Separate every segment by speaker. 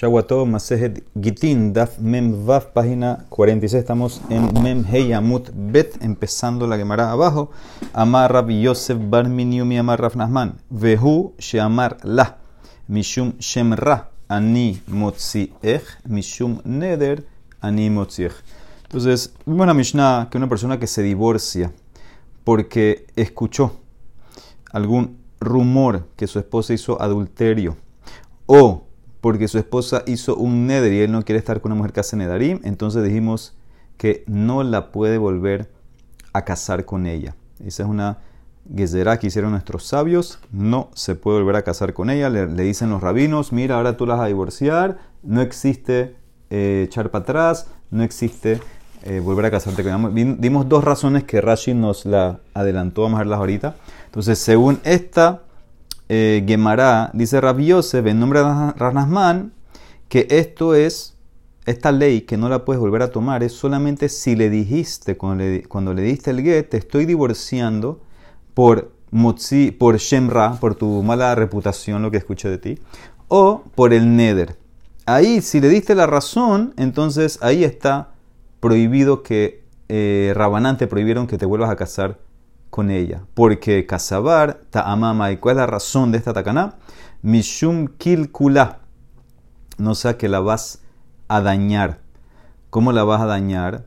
Speaker 1: Shawato Masejet Gitin, Daf Mem Vav, página 46. Estamos en Mem Hey Amut Bet, empezando la Gemara abajo. Amar Rab Yosef Bar Miniumi Amar Raf Nahman. Vehu Sheamar La. Mishum Shemra. Ani Motziech. Mishum Neder. Ani Motziech. Entonces, vimos en la Mishnah que una persona que se divorcia porque escuchó algún rumor que su esposa hizo adulterio o porque su esposa hizo un neder y él no quiere estar con una mujer que hace nedarim, entonces dijimos que no la puede volver a casar con ella. Esa es una gezerá que hicieron nuestros sabios, no se puede volver a casar con ella. Le, dicen los rabinos, mira, ahora tú la vas a divorciar, no existe eh, echar para atrás, no existe eh, volver a casarte con ella. Dimos dos razones que Rashi nos la adelantó, vamos a verlas ahorita. Entonces, según esta eh, Gemara, dice Rabbi Yosef, en nombre de Ranasman, que esto es, esta ley que no la puedes volver a tomar es solamente si le dijiste, cuando le, cuando le diste el get, te estoy divorciando por Motzi, por Shemra, por tu mala reputación, lo que escuché de ti, o por el Neder. Ahí, si le diste la razón, entonces ahí está prohibido que eh, Rabanán te prohibieron que te vuelvas a casar con ella. Porque casabar, ta'amama, ¿y cuál es la razón de esta takana? Mishum kilkula. No sea que la vas a dañar. ¿Cómo la vas a dañar?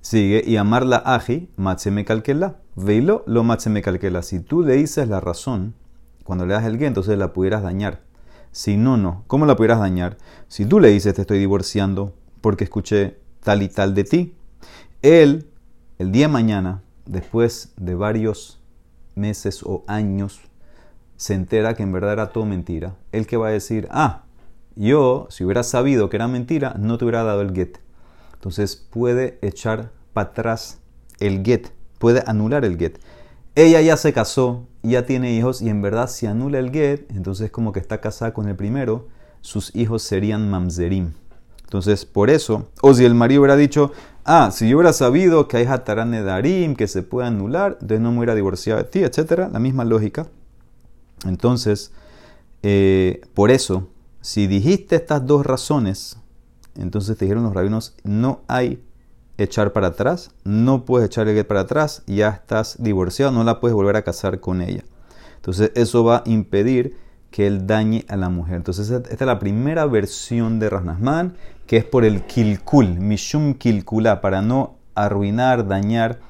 Speaker 1: Sigue, y amarla aji, matzeme calquela. Veilo, lo matzeme calquela. Si tú le dices la razón, cuando le das el guía, entonces la pudieras dañar. Si no, no. ¿Cómo la pudieras dañar? Si tú le dices te estoy divorciando porque escuché tal y tal de ti, él, el día de mañana, después de varios meses o años, se entera que en verdad era todo mentira, el que va a decir, ah, yo, si hubiera sabido que era mentira, no te hubiera dado el get. Entonces puede echar para atrás el get, puede anular el get. Ella ya se casó, ya tiene hijos y en verdad si anula el get, entonces como que está casada con el primero, sus hijos serían mamzerim. Entonces, por eso, o si el marido hubiera dicho, ah, si yo hubiera sabido que hay Hatarán Darim, que se puede anular, entonces no me hubiera divorciado de ti, etc. La misma lógica. Entonces, eh, por eso, si dijiste estas dos razones, entonces te dijeron los rabinos, no hay echar para atrás, no puedes echar el para atrás, ya estás divorciado, no la puedes volver a casar con ella. Entonces, eso va a impedir que él dañe a la mujer. Entonces, esta es la primera versión de Rasnasman que es por el kilkul, mishum kilkula, para no arruinar, dañar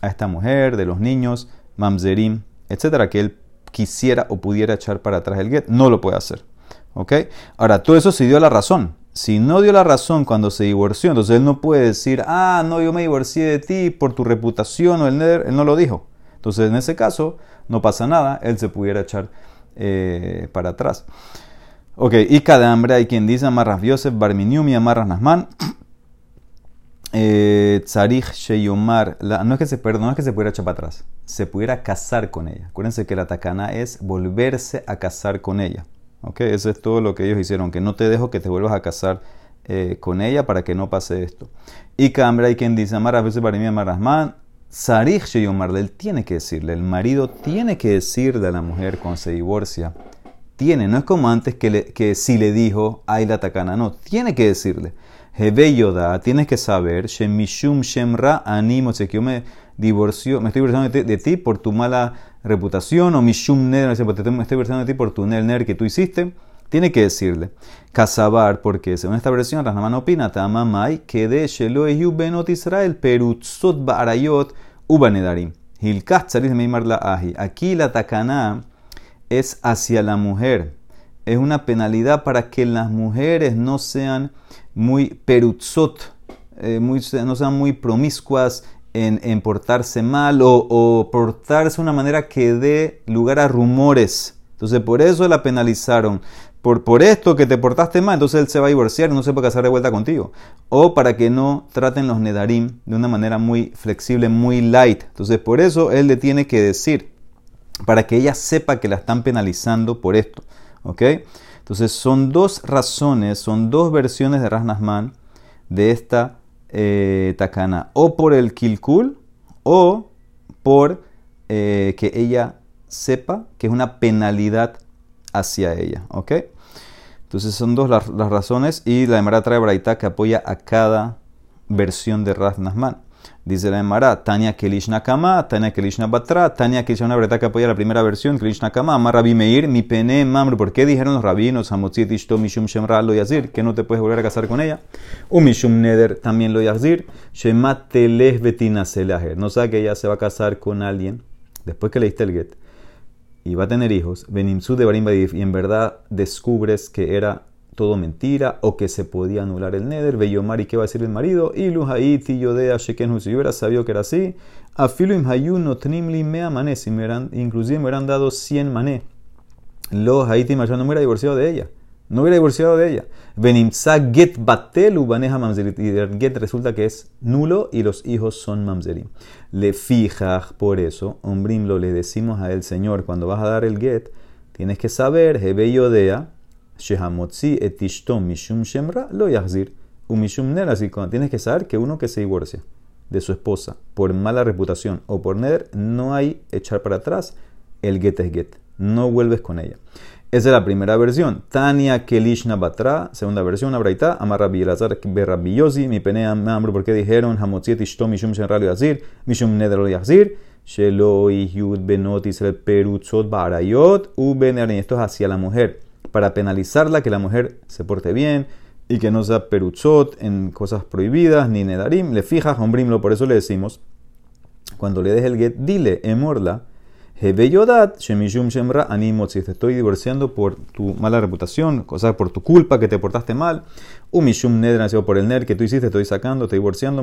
Speaker 1: a esta mujer, de los niños, mamzerim, etcétera, que él quisiera o pudiera echar para atrás el get, no lo puede hacer. ¿Ok? Ahora, todo eso se dio la razón. Si no dio la razón cuando se divorció, entonces él no puede decir, ah, no, yo me divorcié de ti por tu reputación o el él no lo dijo. Entonces, en ese caso, no pasa nada, él se pudiera echar eh, para atrás. Ok, y cada hambre hay quien dice amarras Yosef, Barminium y amarras Nasman. Eh, Tzarich Sheyomar, no es que se no es que se pudiera echar para atrás, se pudiera casar con ella. Acuérdense que la takana es volverse a casar con ella. Ok, eso es todo lo que ellos hicieron, que no te dejo que te vuelvas a casar eh, con ella para que no pase esto. Y hambre hay quien dice amarras Yosef, Barminium y amarras Tzarich Sheyomar, él tiene que decirle, el marido tiene que decirle a la mujer cuando se divorcia tiene, no es como antes que, que si le dijo, ay la takana, no, tiene que decirle. Hebe Yoda, tienes que saber, Shemishum Shemra animo, que yo me divorcio, me estoy divorciando de, ti por tu mala reputación, o Mishum Ner, me estoy divorciando de ti por tu Ner que tú hiciste. Tiene que decirle, casabar, porque según esta versión, Rasnaman opina, Tamamai, que de Shelo Israel, Perutzot Barayot, Ubanedarim. Aquí la takana es hacia la mujer. Es una penalidad para que las mujeres no sean muy perutzot, eh, no sean muy promiscuas en, portarse mal o, portarse de una manera que dé lugar a rumores. Entonces por eso la penalizaron. Por, esto que te portaste mal, entonces él se va a divorciar y no se puede casar de vuelta contigo. O para que no traten los nedarim de una manera muy flexible, muy light. Entonces por eso él le tiene que decir, para que ella sepa que la están penalizando por esto. ¿Ok? Entonces son dos razones, son dos versiones de Rasnasman de esta eh, takana. O por el kilkul o por eh, que ella sepa que es una penalidad hacia ella. ¿Ok? Entonces son dos las, razones y la Emara trae Braita que apoya a cada versión de Nasman. Dice la Emara, Tania Kelishna Kama, Tania Kelishna Batra, Tania Kelishna una Braita que apoya la primera versión, Kelishna Kama, Amar Rabbi Meir, mi pene mamru. ¿Por qué dijeron los rabinos, Hamotzit Ishto Mishum Shemra lo yazir, que no te puedes volver a casar con ella? Un Mishum Neder también lo yazir, Shemat Teleh Betina Selaher. No sabe que ella se va a casar con alguien después que leíste el get y va a tener hijos, Benimsu de Barim y en verdad descubres que era todo mentira o que se podía anular el neder, Beyomar y qué va a decir el marido, y Lujaiti Yodea Sheken si hubiera sabido que era así, Afilim Hayun Tnimli Mea Mané, si me inclusive me hubieran dado 100 mané, Lo Haiti no me hubiera divorciado de ella no hubiera divorciado de ella. Benimsa get batelu baneja mamzerit. Y el get resulta que es nulo y los hijos son mamzerim. Le fija por eso, ombrim lo le decimos a el Señor, cuando vas a dar el get, tienes que saber, hebe yodea, shehamotzi etishtom mishum shemra, lo yahzir, umishum ner. Así tienes que saber que uno que se divorcia de su esposa por mala reputación o por ner, no hay echar para atrás, el get es get. No vuelves con ella. Esa es la primera versión. Tania Kelishna Batra, segunda versión, Abraita, Amar Rabbi Elazar Berrabi Yosi, mi penea me porque dijeron, Hamotziet Ishto Mishum Shenral Yazir, Mishum Nedero Yazir, Shelo Yud Benot Israel Perutzot Barayot, Ubener, esto es hacia la mujer, para penalizarla, que la mujer se porte bien y que no sea Perutzot en cosas prohibidas, ni Nedarim, le fijas, hombrimlo, por eso le decimos, cuando le des el get, dile, emorla, Hebeyodat, Shemishum Shemra, si te estoy divorciando por tu mala reputación, o sea, por tu culpa que te portaste mal. Umishum Ned, nació por el Ner que tú hiciste, estoy sacando, estoy divorciando,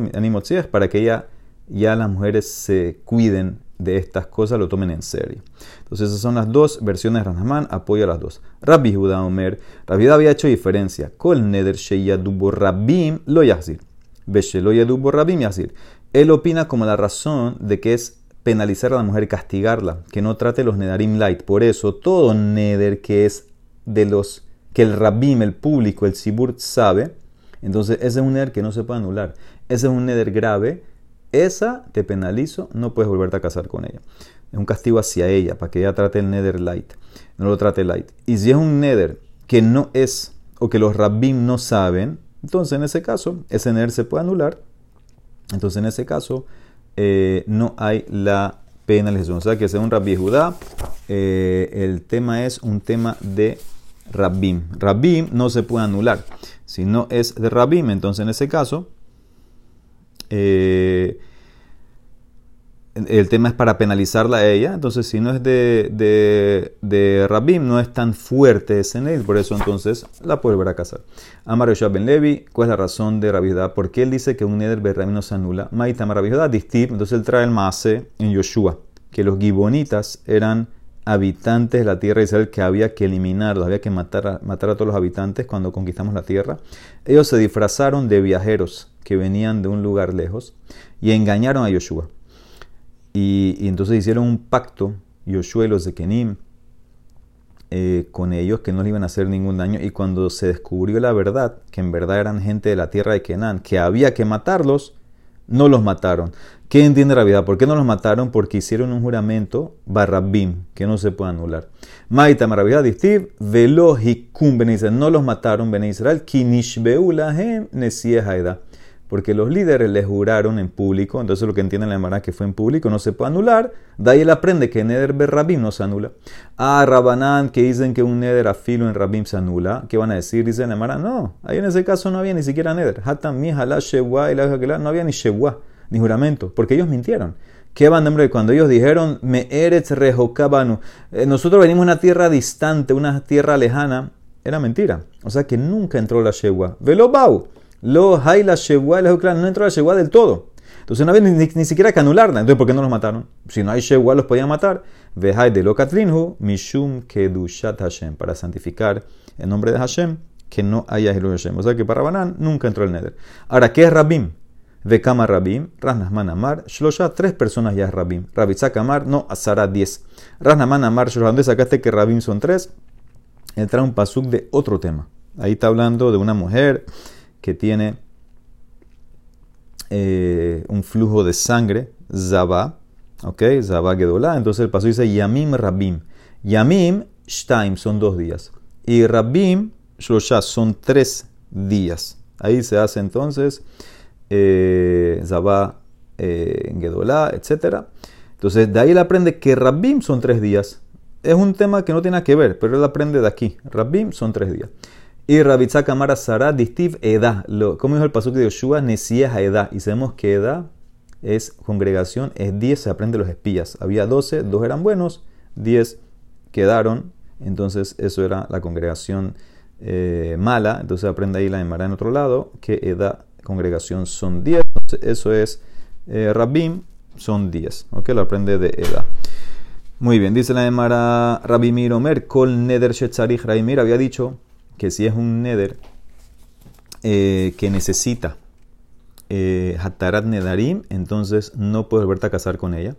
Speaker 1: es para que ya, ya las mujeres se cuiden de estas cosas, lo tomen en serio. Entonces, esas son las dos versiones de Ranahman, apoya las dos. Rabbi Judá Omer, Rabbi había hecho diferencia. Kol Neder Sheyadubo Rabim lo Yazir. Lo Yadubo Rabim Yazir. Él opina como la razón de que es penalizar a la mujer, castigarla, que no trate los nedarim light. Por eso, todo neder que es de los que el rabim, el público, el sibur sabe, entonces ese es un neder que no se puede anular. Ese es un neder grave. Esa te penalizo, no puedes volverte a casar con ella. Es un castigo hacia ella, para que ella trate el neder light. No lo trate light. Y si es un neder que no es, o que los rabim no saben, entonces en ese caso, ese neder se puede anular. Entonces en ese caso, eh, no hay la penalización. O sea que según Rabbi Judá, eh, el tema es un tema de Rabbim. Rabbim no se puede anular. Si no es de Rabbim, entonces en ese caso, eh, el tema es para penalizarla a ella. Entonces, si no es de, de, de Rabim, no es tan fuerte ese ley, por eso entonces la puede volver a casar. Amar Ben Levi, ¿cuál es la razón de Rabiudá? ¿Por qué él dice que un Neder Berramim no se anula? Maitama Rabiudá, Distib, entonces él trae el Maase en Yoshua, que los gibonitas eran habitantes de la tierra de Israel que había que eliminarlos, había que matar a, matar a todos los habitantes cuando conquistamos la tierra. Ellos se disfrazaron de viajeros que venían de un lugar lejos y engañaron a Yoshua. Y, entonces hicieron un pacto, Yoshua y los de Kenim, eh, con ellos que no le iban a hacer ningún daño. Y cuando se descubrió la verdad, que en verdad eran gente de la tierra de Kenan, que había que matarlos, no los mataron. ¿Qué entiende la vida? ¿Por qué no los mataron? Porque hicieron un juramento barrabim, que no se puede anular. Maita maravilla distiv, velo hikum no los mataron ben Israel, kinishbeu lahem haida porque los líderes le juraron en público, entonces lo que entiende la Emara que fue en público no se puede anular, de ahí él aprende que Neder Ber Rabim no se anula. Ah, Rabanán, que dicen que un Neder afilo en Rabim se anula, ¿qué van a decir? Dice la Emara, no, ahí en ese caso no había ni siquiera Neder, Hatam mi la Shewa y la no había ni Shewa, ni juramento, porque ellos mintieron. ¿Qué van, hombre? Cuando ellos dijeron, me eretz rehokabanu, eh, nosotros venimos de una tierra distante, una tierra lejana, era mentira. O sea que nunca entró la Shewa. Velobau. Lo hay la Shewa no entró la Shewa del todo. Entonces no había ni, siquiera que anularla. Entonces, ¿por qué no los mataron? Si no hay Shewa, los podían matar. Vehai de lo Katrinhu, Mishum Kedushat Hashem. Para santificar el nombre de Hashem, que no haya Hashem. O sea que para Banán nunca entró el Neder. Ahora, ¿qué es Rabim? Vekama Rabim, Rasnasman Amar, Shlosha, tres personas ya es Rabim. Rabitzak Amar, no, Azara, diez. Rasnasman Amar, Shlosha, ¿dónde sacaste que Rabim son tres? Entra un pasuk de otro tema. Ahí está hablando de una mujer que tiene eh, un flujo de sangre, Zabá, ¿ok? Zabá Gedolá. Entonces el paso dice Yamim Rabim. Yamim Shtaim son dos días. Y Rabim Shlosha son tres días. Ahí se hace entonces eh, Zabá, eh, etc. Entonces de ahí él aprende que Rabbim son tres días. Es un tema que no tiene que ver, pero él aprende de aquí. Rabbim son tres días. Y Rabitzak Amara Sara Distiv Eda. Como dijo el pasuk de Yoshua, Nesías a Eda. Y sabemos que Eda es congregación, es 10, se aprende los espías. Había 12, dos eran buenos, 10 quedaron. Entonces eso era la congregación eh, mala. Entonces aprende ahí la Emara en otro lado, que Eda, congregación son 10. Eso es eh, Rabbim, son 10. ¿Ok? Lo aprende de Eda. Muy bien, dice la Emara Rabimir Omer, Kol Neder Shetzarich Rabimir había dicho que si es un neder eh, que necesita eh, Hatarat Nedarim, entonces no puedes volverte a casar con ella.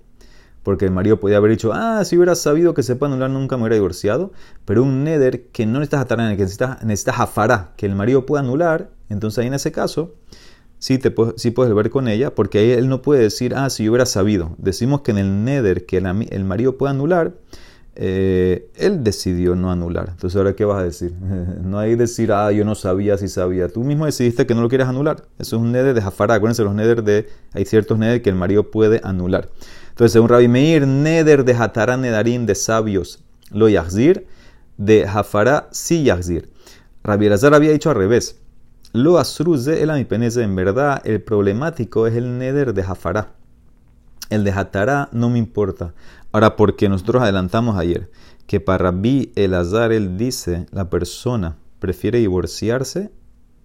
Speaker 1: Porque el marido podía haber dicho, ah, si hubiera sabido que se puede anular, nunca me hubiera divorciado. Pero un neder que no necesitas Hatarat, que necesitas, necesitas que el marido pueda anular, entonces ahí en ese caso, sí, te, sí puedes volver con ella, porque ahí él no puede decir, ah, si hubiera sabido. Decimos que en el neder que el, el marido pueda anular, eh, él decidió no anular. Entonces, ¿ahora qué vas a decir? no hay decir, ah, yo no sabía si sabía. Tú mismo decidiste que no lo quieres anular. Eso es un neder de Jafara. Acuérdense, los neder de. Hay ciertos neder que el marido puede anular. Entonces, según Rabbi Meir, neder de Hatara Nedarim de sabios lo yahzir, de Jafara sí yahzir. Rabbi Elazar había dicho al revés. Lo asruze el amipeneze. En verdad, el problemático es el neder de Jafara. El de Hatara no me importa. Ahora, porque nosotros adelantamos ayer que para Rabbi Elazar él dice, la persona prefiere divorciarse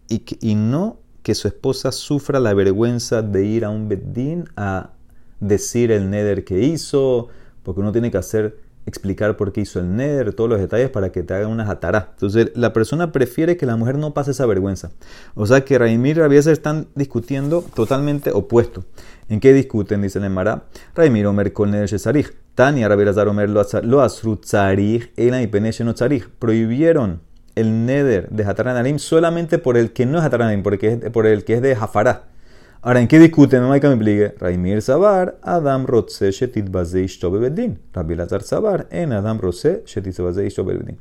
Speaker 1: y, y no que su esposa sufra la vergüenza de ir a un bedín a decir el neder que hizo, porque uno tiene que hacer explicar por qué hizo el neder, todos los detalles para que te haga una jatará. Entonces, la persona prefiere que la mujer no pase esa vergüenza. O sea que Raimir y Rabieser están discutiendo totalmente opuesto. ¿En qué discuten? Dice el Mara. Raimir Omer con neder shesarich. Tania Rabierazar Omer lo asrutzarich, ela y peneche no Prohibieron el neder de Hataranarim solamente por el que no es Hataranarim, por el que es de Jafará. Ahora, ¿en qué discuten? No hay que me explique. Raimir Sabar, Adam Rotse, Shetit Bazeish Tobebedin. Rabbi Lazar Sabar, en Adam Rotse, Shetit Bazeish Tobebedin.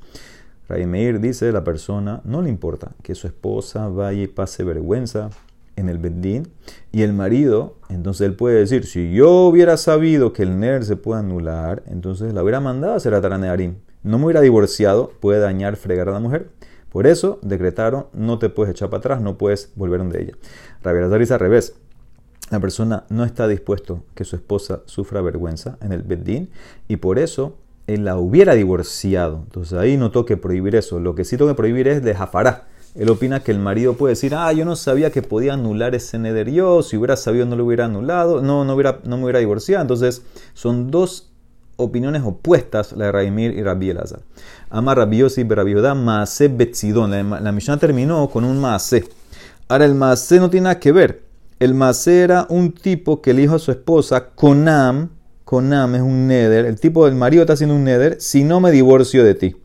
Speaker 1: Raimir dice, la persona no le importa que su esposa vaya y pase vergüenza en el Bedín y el marido, entonces él puede decir, si yo hubiera sabido que el NER se puede anular, entonces la hubiera mandado a hacer a Taranearim. No me hubiera divorciado, puede dañar, fregar a la mujer. Por eso decretaron, no te puedes echar para atrás, no puedes volver donde ella. Rabbi dice al revés. La persona no está dispuesto que su esposa sufra vergüenza en el Beddin y por eso él la hubiera divorciado. Entonces ahí no toque prohibir eso. Lo que sí toque prohibir es de jafará. Él opina que el marido puede decir, ah, yo no sabía que podía anular ese neder yo, si hubiera sabido no lo hubiera anulado, no, no, hubiera, no me hubiera divorciado. Entonces son dos opiniones opuestas, la de Raimir y Rabbi Elazar. Ama Rabbi Yossi Rabbi Maase Betzidón. La, la Mishnah terminó con un Maase. Ahora el Maase no tiene nada que ver. El Maase era un tipo que le dijo a su esposa, Conam, Conam es un neder, el tipo del marido está haciendo un neder, si no me divorcio de ti.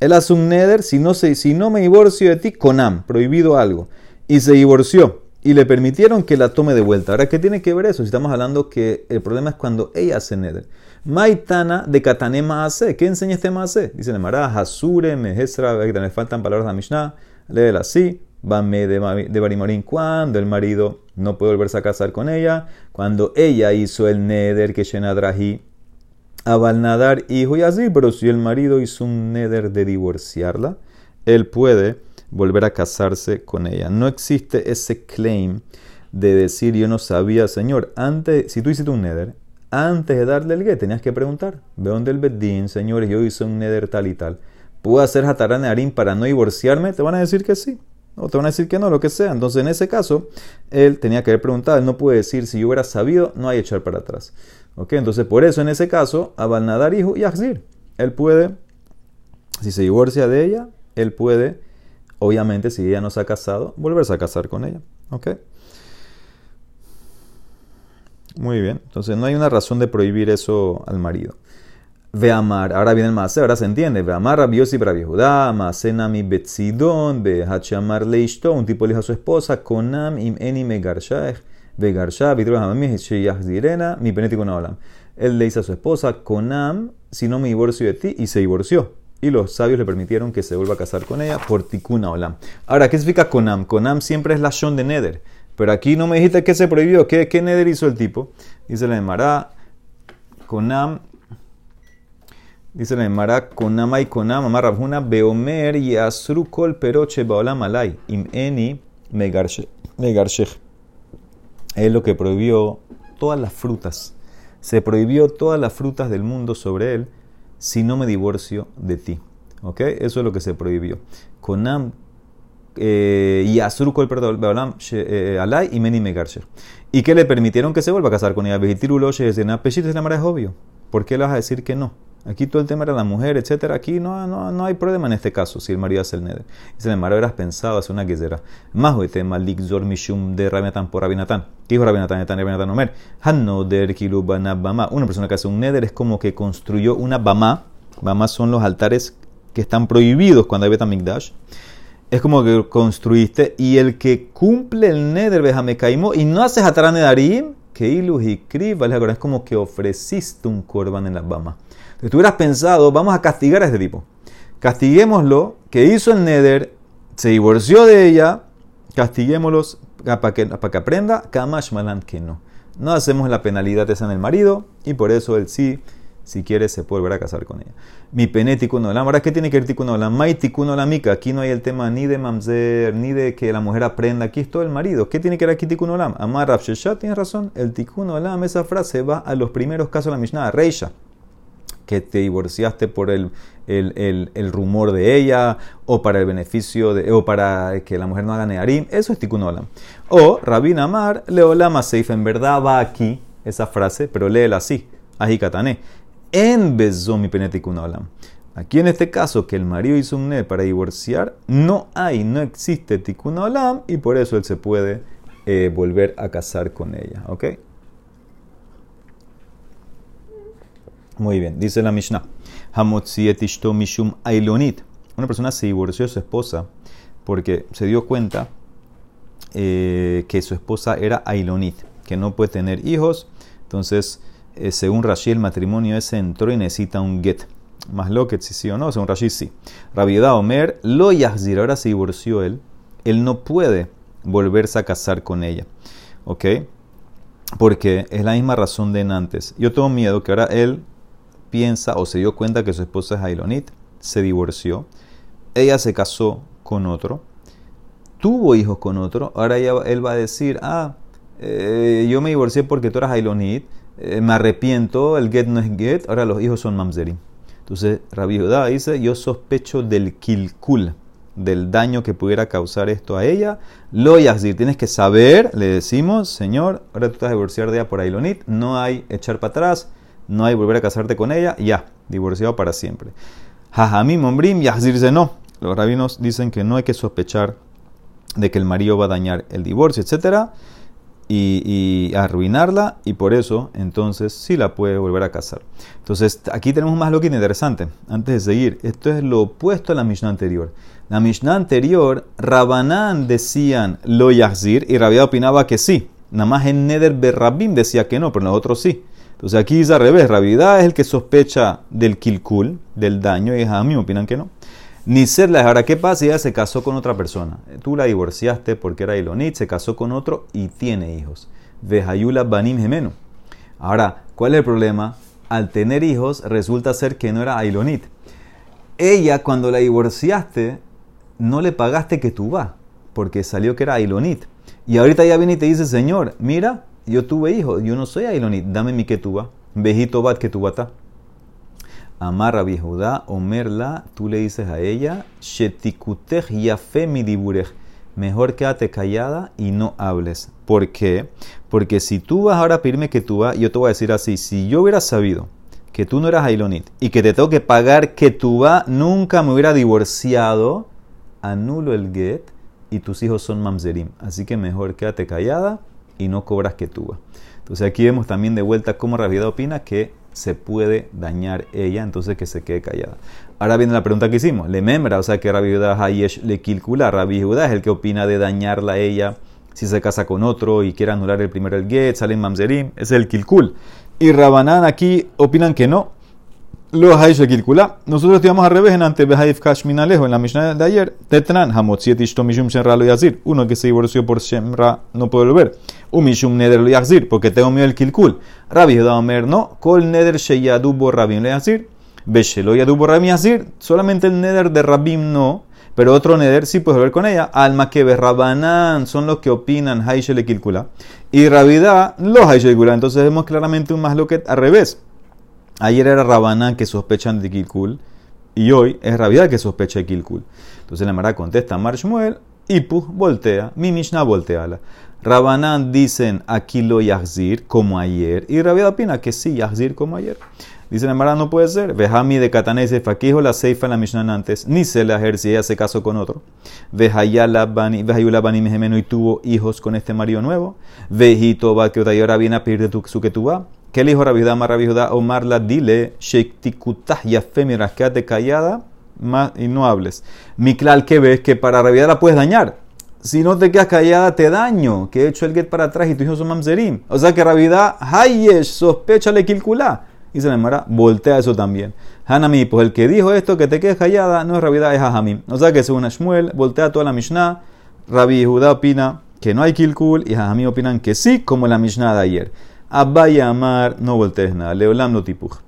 Speaker 1: Él hace un neder, si no, se, si no me divorcio de ti, Conam, prohibido algo. Y se divorció y le permitieron que la tome de vuelta. Ahora, ¿qué tiene que ver eso? Si estamos hablando que el problema es cuando ella hace neder. Maitana de Katane Maase. ¿Qué enseña este Maase? Dice Mara, Hasure, Mehesra, le faltan palabras la Mishnah. Léela así. Bame de, Barimorín. Cuando el marido no puede volverse a casar con ella. Cuando ella hizo el neder que Shenadrahi. A Balnadar, hijo y así. Pero si el marido hizo un neder de divorciarla, él puede volver a casarse con ella. No existe ese claim de decir yo no sabía, Señor, antes, si tú hiciste un neder, antes de darle el gué tenías que preguntar, ¿de dónde el bedín, señores? Yo hice un neder tal y tal. ¿Puedo hacer Hatarán Arim para no divorciarme? Te van a decir que sí. O te van a decir que no, lo que sea. Entonces, en ese caso, él tenía que haber preguntado. Él no puede decir, si yo hubiera sabido, no hay echar para atrás. ¿Ok? Entonces, por eso, en ese caso, Abalnadar hijo y Axir. Él puede, si se divorcia de ella, él puede, obviamente, si ella no se ha casado, volverse a casar con ella. ¿Ok? Muy bien. Entonces no hay una razón de prohibir eso al marido. Ve amar, ahora viene el mase, ahora se entiende. Ve amar rabiosi para Judá, nami betzidon, ve hachamar leishto, un tipo le dijo a su esposa, konam im eni me garshach, ve garshach, vitru hamami, sheyach zirena, mi penetico no hablan. Él le dice a su esposa, konam, si no me divorcio de ti, y se divorció. Y los sabios le permitieron que se vuelva a casar con ella por tikuna olam. Ahora, ¿qué significa konam? Konam siempre es la shon de neder. Pero aquí no me dijiste que se prohibió. ¿Qué, qué neder hizo el tipo? Dice la Emara, konam, dice la Emara, konam y konam, amar beomer y asru kol peroche baolam alay, im eni megarshech. Es lo que prohibió todas las frutas. Se prohibió todas las frutas del mundo sobre él si no me divorcio de ti. ¿Ok? Eso es lo que se prohibió. Konam eh, y Azruko el perdón, eh, Alay y Meni Megarsher. Y que le permitieron que se vuelva a casar con ella. Vejitirulo, Peshit es la es obvio. ¿Por qué le vas a decir que no? Aquí todo el tema era la mujer, etcétera. Aquí no, no, no hay problema en este caso si el marido hace el neder. Se le habrás pensado hacer una guisera. Más tema Zor mishum de Rabinatán por Rabinatán. ¿Qué dijo Rabinatán? Rabinatán Omer. Hanoder bama. Una persona que hace un neder es como que construyó una bama. Bama son los altares que están prohibidos cuando hay Betamigdash. Es como que construiste y el que cumple el neder me caimó y no haces atarán nedarim, que ilu es como que ofreciste un corban en la bama. Si tú hubieras pensado, vamos a castigar a este tipo. Castiguémoslo, que hizo el Neder, se divorció de ella, castiguémoslos para que, que aprenda, Kamash Malan que no. No hacemos la penalidad esa en el marido y por eso él sí, si quiere, se puede volver a casar con ella. Mi penético no la Ahora, ¿qué tiene que ver la Maiticuno la mica. Aquí no hay el tema ni de mamzer, ni de que la mujer aprenda. Aquí es todo el marido. ¿Qué tiene que ver aquí ticuno lam? Amar Rafsheshat tiene razón. El ticuno lam, esa frase va a los primeros casos de la Mishnah, Reisha que te divorciaste por el, el, rumor de ella, o para el beneficio de, o para que la mujer no haga nearim, eso es tikkun olam. O Rabin Amar, leolama seif, en verdad va aquí esa frase, pero léela así, ajikatané, en mi pene tikkun olam. Aquí en este caso, que el marido hizo un ne para divorciar, no hay, no existe tikkun olam, y por eso él se puede eh, volver a casar con ella, ¿ok? Muy bien, dice la Mishnah. mishum ailonit. Una persona se divorció de su esposa porque se dio cuenta eh, que su esposa era ailonit, que no puede tener hijos. Entonces, eh, según Rashi, el matrimonio ese entró y necesita un get. Más lo que sí o no, según Rashi sí. Rabiudá Omer, lo yahzir, ahora se divorció él. Él no puede volverse a casar con ella. ¿Ok? Porque es la misma razón de antes. Yo tengo miedo que ahora él piensa o se dio cuenta que su esposa es Ailonit, se divorció, ella se casó con otro, tuvo hijos con otro, ahora él va a decir, ah, eh, yo me divorcié porque tú eras Ailonit, eh, me arrepiento, el get no es get, ahora los hijos son mamzerim. Entonces Rabbi Judá dice, yo sospecho del kilkul, del daño que pudiera causar esto a ella. Lo yazir, tienes que saber, le decimos, Señor, ahora tú estás divorciar de ella por Ailonit, no hay echar para atrás, no hay volver a casarte con ella, ya, divorciado para siempre. Jajamim, Ombrim, Yazirse no. Los rabinos dicen que no hay que sospechar de que el marido va a dañar el divorcio, etcétera, y, arruinarla, y por eso entonces sí la puede volver a casar. Entonces aquí tenemos más lo que interesante. Antes de seguir, esto es lo opuesto a la Mishnah anterior. La Mishnah anterior, Rabanán decían lo Yazir y Rabia opinaba que sí. Nada más en Neder Berrabim decía que no, pero nosotros sí. Entonces aquí es al revés, Ravidad es el que sospecha del kilkul, del daño, y a mí me opinan que no. Ni serla, ahora, ¿qué pasa ella se casó con otra persona? Tú la divorciaste porque era Ilonit, se casó con otro y tiene hijos. Vejayula banim gemeno. Ahora, ¿cuál es el problema? Al tener hijos, resulta ser que no era Ilonit. Ella, cuando la divorciaste, no le pagaste que tú vas, porque salió que era Ilonit. Y ahorita ya viene y te dice, Señor, mira, yo tuve hijos, yo no soy Ailonit, dame mi ketuba, vejito bat ketubata. Amarra Judá, Omerla, tú le dices a ella, Shetikutech yafe mi mejor quédate callada y no hables. ¿Por qué? Porque si tú vas ahora a pedirme que tú vas, yo te voy a decir así, si yo hubiera sabido que tú no eras Ailonit y que te tengo que pagar que tú vas, nunca me hubiera divorciado, anulo el get y tus hijos son mamzerim. Así que mejor quédate callada y no cobras que tú. Entonces aquí vemos también de vuelta cómo Rabiedad opina que se puede dañar ella, entonces que se quede callada. Ahora viene la pregunta que hicimos. Le membra, o sea que Rabiedad Hayesh le kilkula. Rabiedad es el que opina de dañarla a ella si se casa con otro y quiere anular el primero el get, sale en mamzerim, es el kilkul. Y Rabanán aquí opinan que no, Lo Haish. Nosotros estudiamos al revés en ante Behaif Kashmin Alejo, en la Mishnah de ayer. Tetran, Hamotziet Ishto Mishum Shenra lo Yazir. Uno que se divorció por Shemra no puede volver. Un Mishum Neder lo Yazir, porque tengo miedo el Kilkul. Rabbi Omer no. Kol Neder Sheyadu Borrabim lo Yazir. Beshelo Yadu Borrabim Yazir. Solamente el Neder de Rabim no. Pero otro Neder sí puede volver con ella. Alma que Rabanán son los que opinan Haishele Kilkula. Y Rabida los Kilkula. Entonces vemos claramente un más lo que al revés. Ayer era Rabanán que sospechan de Kilkul y hoy es Rabida que sospecha de Kilkul. Entonces la Mara contesta Marshmuel y Puh voltea, mi Mishnah volteala. Rabanán dicen aquí lo Yahzir como ayer y Rabida opina que sí, Yahzir como ayer. Dice la Mara no puede ser. Vejami de Catanese Faquijo la Seifa la Mishnah antes, ni se la ejercía, ella se casó con otro. Vejayala Bani, Vejayula y tuvo hijos con este marido nuevo. Vejito va que ahora viene a pedir de su que tú. ¿Qué le dijo Rabbi Judá? Rabbi Judá, Omarla, dile, Shektikutah yafe, miras, quédate callada más, y no hables. Miklal, que ves que para Rabbi la puedes dañar. Si no te quedas callada, te daño. Que he hecho el get para atrás y tu hijo son mamzerim. O sea que Rabbi Judá, Hayesh, sospecha le kilkulá. Y se le mara, voltea eso también. Hanami, pues el que dijo esto, que te quedes callada, no es Rabbi es Hajamim. O sea que según Shmuel, voltea toda la Mishnah. Rabbi Judá opina que no hay kilkul y Hajamim opinan que sí, como la Mishnah de ayer. Abaya Amar, no voltees nada. Leolam no tipuj.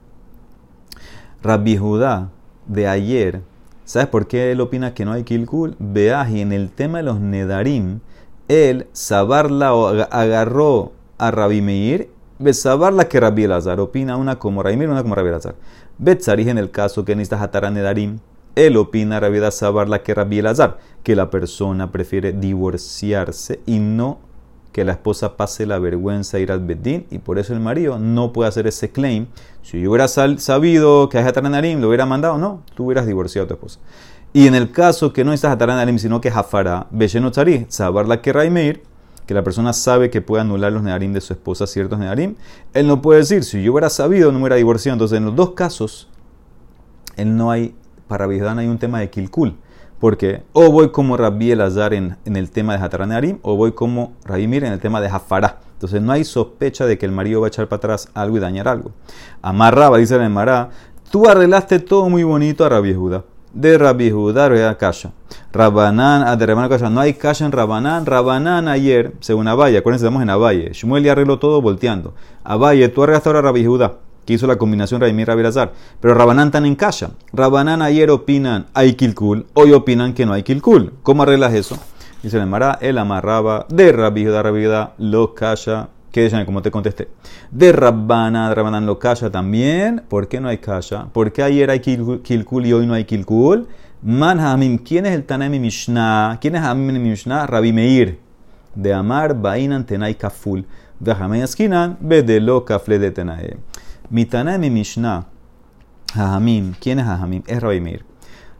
Speaker 1: Rabbi Judá, de ayer, ¿sabes por qué él opina que no hay kilkul? y en el tema de los nedarim, él, sabarla agarró a Rabbi Meir, sabarla que Rabbi Elazar, opina una como Rabbi Meir, una como Rabbi Elazar. Betzarij en el caso que necesitas atar a nedarim, él opina Rabbi sabarla que Rabbi Elazar, que la persona prefiere divorciarse y no que la esposa pase la vergüenza ir al bedín y por eso el marido no puede hacer ese claim. Si yo hubiera sabido que es Ataranarim, lo hubiera mandado, no, tú hubieras divorciado a tu esposa. Y en el caso que no es Ataranarim, sino que Jafara, Besheno Tzari, saber que Raimeir, que la persona sabe que puede anular los nedarim de su esposa, ciertos nedarim, él no puede decir, si yo hubiera sabido, no me hubiera divorciado. Entonces, en los dos casos, él no hay, para Bijdán hay un tema de kilkul. Porque o voy como Rabbi Elazar en, en el tema de Hataranearim, o voy como Rabbi en el tema de Jafara. Entonces no hay sospecha de que el marido va a echar para atrás algo y dañar algo. Amarraba, dice la Emara, tú arreglaste todo muy bonito a Rabbi Judá. De Rabbi Judá, Rabbi Kasha. Rabanán, ah, de Rabanán Kasha. No hay Kasha en Rabanán. Rabanán ayer, según Abaye, acuérdense, estamos en Abaye. Shmuel ya arregló todo volteando. Abaye, tú arreglaste ahora a Rabbi Judá que hizo la combinación Raimir Rabirazar. Pero Rabanán están en casa. Rabanán ayer opinan hay kilkul, hoy opinan que no hay kilkul. ¿Cómo arreglas eso? Dice el Mará, él amarraba de Rabida Rabida lo calla. ¿Qué dicen? Como te contesté. De Rabana, de Rabanán lo calla también. ¿Por qué no hay calla? ¿Por qué ayer hay kilkul y hoy no hay kilkul? Man Hamim, ¿quién es el Tanemi Mishnah? ¿Quién es Hamim Mishnah? Rabi Meir. De Amar, Bainan, Tenai Kaful. De Hamim Askinan, Bedelo Kafle de Tenae. Mitana mi Mishnah, Jajamim, ¿quién es Jajamim? Es Raimir.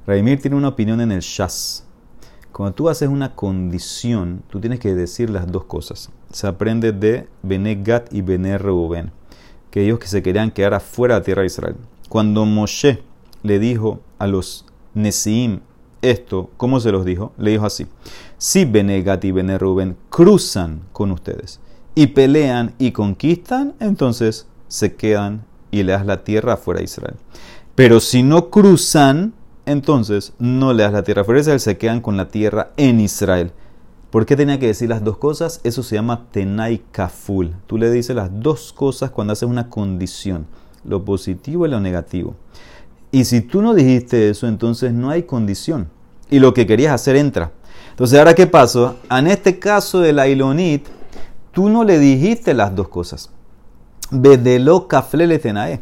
Speaker 1: Raimir tiene una opinión en el Shas. Cuando tú haces una condición, tú tienes que decir las dos cosas. Se aprende de Bene y Bene Reuben, que ellos que se querían quedar afuera de la tierra de Israel. Cuando Moshe le dijo a los Nesiim esto, ¿cómo se los dijo? Le dijo así: Si Bene y Bene Reuben cruzan con ustedes y pelean y conquistan, entonces se quedan y le das la tierra fuera de Israel. Pero si no cruzan, entonces no le das la tierra fuera de Israel, se quedan con la tierra en Israel. ¿Por qué tenía que decir las dos cosas? Eso se llama tenai kaful. Tú le dices las dos cosas cuando haces una condición, lo positivo y lo negativo. Y si tú no dijiste eso, entonces no hay condición. Y lo que querías hacer entra. Entonces, ¿ahora qué pasó? En este caso de la Ilonit, tú no le dijiste las dos cosas. Bedelo kaflele tenae.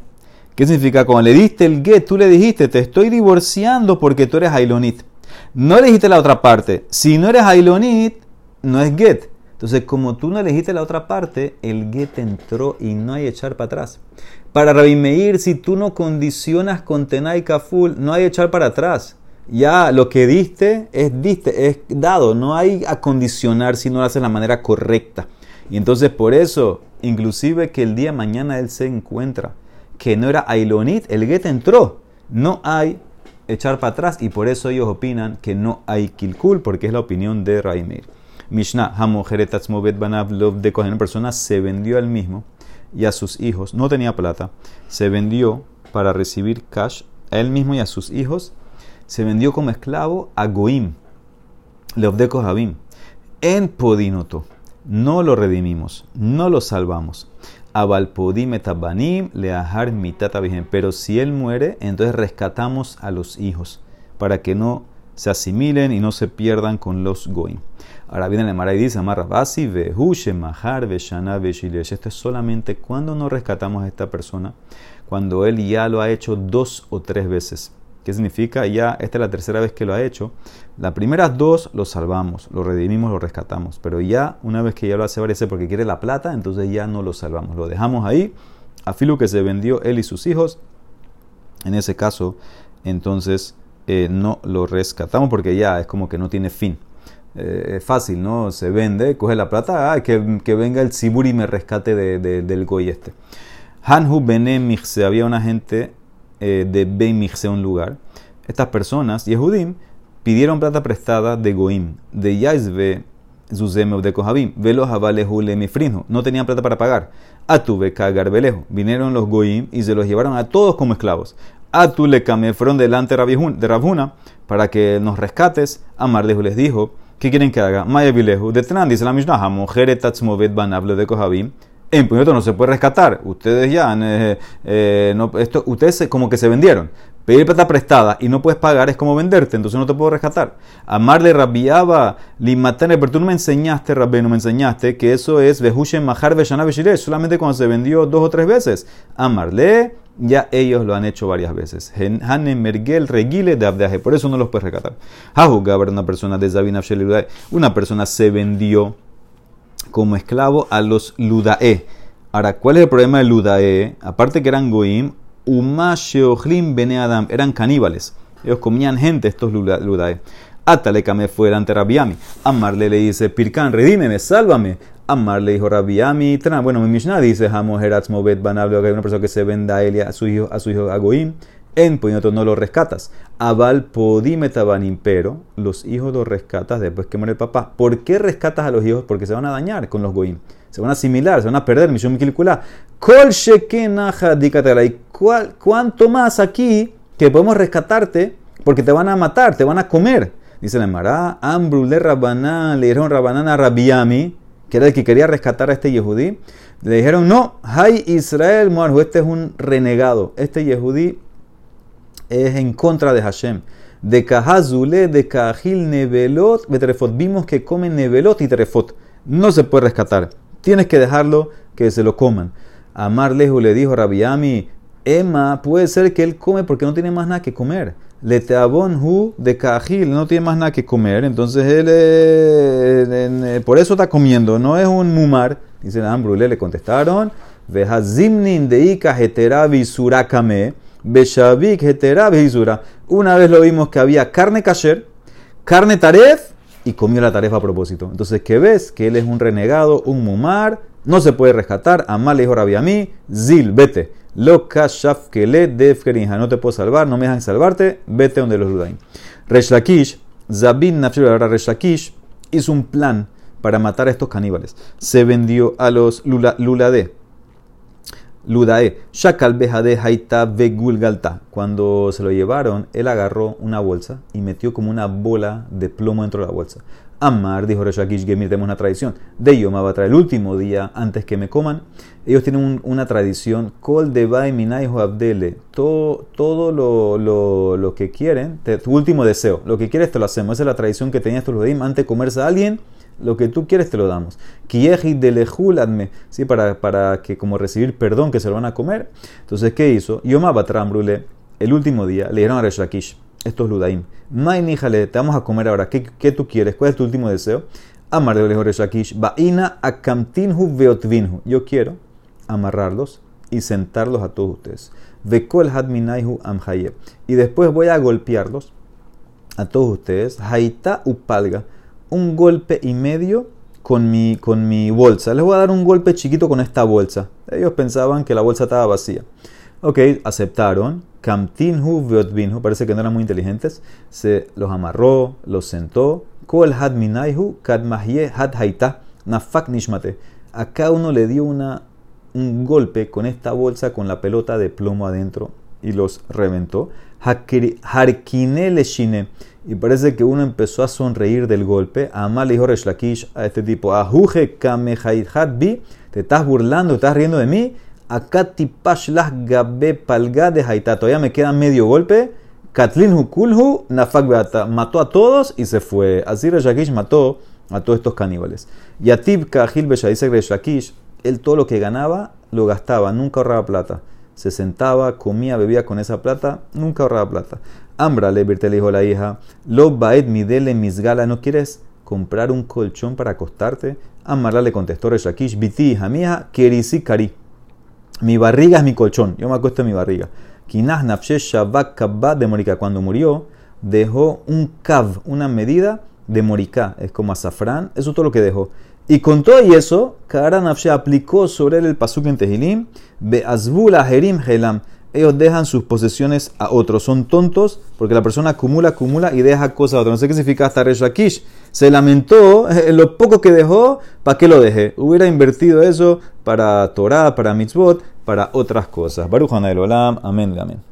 Speaker 1: ¿Qué significa? Cuando le diste el get, tú le dijiste, te estoy divorciando porque tú eres Ailonit. No le dijiste la otra parte. Si no eres Ailonit, no es get. Entonces, como tú no elegiste la otra parte, el get entró y no hay echar para atrás. Para Rabimeir, si tú no condicionas con Tenai Kaful, no hay echar para atrás. Ya lo que diste es diste, es dado. No hay a condicionar si no lo haces de la manera correcta. Y entonces por eso, inclusive que el día mañana él se encuentra que no era Ailonit, el get entró. No hay echar para atrás y por eso ellos opinan que no hay kilkul, porque es la opinión de Raimir. Mishnah, Hamojeretatzmovet Banav Lov de persona se vendió al mismo y a sus hijos, no tenía plata, se vendió para recibir cash, a él mismo y a sus hijos, se vendió como esclavo a Goim, Leobdeco Javim, en Podinoto. No lo redimimos, no lo salvamos. Abalpodim etabanim leahar mitata Pero si él muere, entonces rescatamos a los hijos para que no se asimilen y no se pierdan con los goim. Ahora viene el Mara y dice, Amarra Basi, Vehushe, Mahar. Esto es solamente cuando no rescatamos a esta persona, cuando él ya lo ha hecho dos o tres veces. ¿Qué significa? Ya esta es la tercera vez que lo ha hecho. Las primeras dos lo salvamos, lo redimimos, lo rescatamos. Pero ya una vez que ya lo hace varias porque quiere la plata, entonces ya no lo salvamos. Lo dejamos ahí. A filo que se vendió él y sus hijos. En ese caso, entonces eh, no lo rescatamos porque ya es como que no tiene fin. Eh, es fácil, ¿no? Se vende, coge la plata, ah, que, que, venga el Sibur y me rescate del goy este. Hanhu Bene había una gente eh, de Ben un lugar. Estas personas, Yehudim, pidieron plata prestada de Goim, de Yaisve, Zuzeme de Kohabim, Velo Jabalehu Lemifrinho. No tenían plata para pagar. Atuve Kagar Belejo. Vinieron los Goim y se los llevaron a todos como esclavos. Atule fueron delante de Rabjuna para que nos rescates. Amarlehu les dijo: ¿Qué quieren que haga? Maya Vilehu. De dice la Mishnah: Mujer Tatzmovet Banable de Kohabim en puñeto no se puede rescatar. Ustedes ya, eh, eh, no, esto, ustedes como que se vendieron. Pedir plata prestada y no puedes pagar es como venderte, entonces no te puedo rescatar. Amarle rabiaba, limatane, pero tú no me enseñaste, rabbe, no me enseñaste que eso es vejushen majar solamente cuando se vendió dos o tres veces. Amarle, ya ellos lo han hecho varias veces. Hanem mergel regile de abdeaje, por eso no los puedes rescatar. Hajugaber, una persona de Zabin una persona se vendió como esclavo a los Ludae. Ahora, ¿cuál es el problema de Ludae? Aparte que eran Goim, Uma Sheochlim Bene Adam, eran caníbales. Ellos comían gente, estos Ludae. Atale me fuera ante Rabiami. Amarle le dice, Pirkan, redímeme, sálvame. Amarle dijo Rabiami, bueno, mi Mishnah dice, Hamo Heratz Movet Banablo, que hay una persona que se venda a él a su hijo, a su hijo a Goim en puñeto no lo rescatas. Aval podimetabanim, pero los hijos los rescatas después que muere el papá. ¿Por qué rescatas a los hijos? Porque se van a dañar con los goim. Se van a asimilar, se van a perder. Misión Mikilkula. Kol ¿Y cuánto más aquí que podemos rescatarte? Porque te van a matar, te van a comer. Dice la Emara, Ambrule Rabaná, le dijeron Rabanán a Rabiami, que era el que quería rescatar a este Yehudí. Le dijeron, no, Hay Israel Muarju, este es un renegado. Este Yehudí es en contra de Hashem. De Kahazule, de Kahil Nevelot, Betrefot. Vimos que comen Nevelot y Trefot. No se puede rescatar. Tienes que dejarlo que se lo coman. Amar lejos le dijo Rabiami, Emma, puede ser que él come porque no tiene más nada que comer. Le teabon hu de Kahil no tiene más nada que comer. Entonces él eh, por eso está comiendo. No es un mumar. Dice Ambrule, le contestaron. Vejazimnin de Ika surakame. Beshavik, Una vez lo vimos que había carne kasher, carne taref y comió la tarefa a propósito. Entonces, ¿qué ves? Que él es un renegado, un mumar, no se puede rescatar. Amal le dijo mí, Zil, vete. Lo kashaf le no te puedo salvar, no me dejan salvarte, vete donde los Ludaim. Reshlakish, Zabin Nafshir, ahora Reshlakish hizo un plan para matar a estos caníbales. Se vendió a los Lulade Ludae, Shakal Behade Haita Vegulgalta. Cuando se lo llevaron, él agarró una bolsa y metió como una bola de plomo dentro de la bolsa. Amar, dijo Reshakish Gemir, tenemos una tradición. De Yom traer el último día antes que me coman. Ellos tienen una tradición. Kol Devai Minai Abdele. Todo, todo lo, lo, lo, que quieren, tu último deseo. Lo que quieres te lo hacemos. Esa es la tradición que tenían estos Ludaim antes de comerse a alguien lo que tú quieres te lo damos. de ¿sí? para, para que como recibir perdón que se lo van a comer. Entonces, ¿qué hizo? Yom Brule, el último día, le dieron a Resh Lakish, estos Ludaim, Mainíjale, te vamos a comer ahora, ¿Qué, ¿qué, tú quieres? ¿Cuál es tu último deseo? Amar de Resh Lakish, Baina akamtinhu veotvinhu. Yo quiero amarrarlos y sentarlos a todos ustedes. Vekol hadminaihu amhaye. Y después voy a golpearlos a todos ustedes. Haita upalga un golpe y medio con mi, con mi bolsa. Les voy a dar un golpe chiquito con esta bolsa. Ellos pensaban que la bolsa estaba vacía. Ok, aceptaron. Kamtinhu veotvinhu, parece que no eran muy inteligentes. Se los amarró, los sentó. Kol had minaihu had nafak nishmate. A cada uno le dio una, un golpe con esta bolsa con la pelota de plomo adentro y los reventó. Harkine le shine. Y parece que uno empezó a sonreír del golpe. Amal le dijo Lakish a este tipo: Ajuje bi. Te estás burlando, te estás riendo de mí. Akati pashlah gabe palga de haita. Todavía me queda medio golpe. Katlin hukulhu nafak beata. Mató a todos y se fue. Así Lakish mató a todos estos caníbales. Yatib Kahil dice Lakish, él todo lo que ganaba lo gastaba, nunca ahorraba plata se sentaba, comía, bebía con esa plata, nunca ahorraba plata. Ambra le le dijo la hija, lo baed midele misgala, ¿no quieres comprar un colchón para acostarte? Amara le contestó Reshakish, biti hija mía, kerisi kari. Mi barriga es mi colchón, yo me acuesto en mi barriga. Kinah nafshe shabak de Morika. Cuando murió, dejó un kav, una medida de Morika, es como azafrán, eso es todo lo que dejó. Y con todo y eso, Kara Nafshe aplicó sobre él el pasuk en Tehilim, Be'azbula Herim Helam. Ellos dejan sus posesiones a otros. Son tontos porque la persona acumula, acumula y deja cosas a otros. No sé qué significa hasta Reshakish. Se lamentó en lo poco que dejó, ¿para qué lo dejé? Hubiera invertido eso para Torah, para mitzvot, para otras cosas. Baruch Olam. Amén. Amén.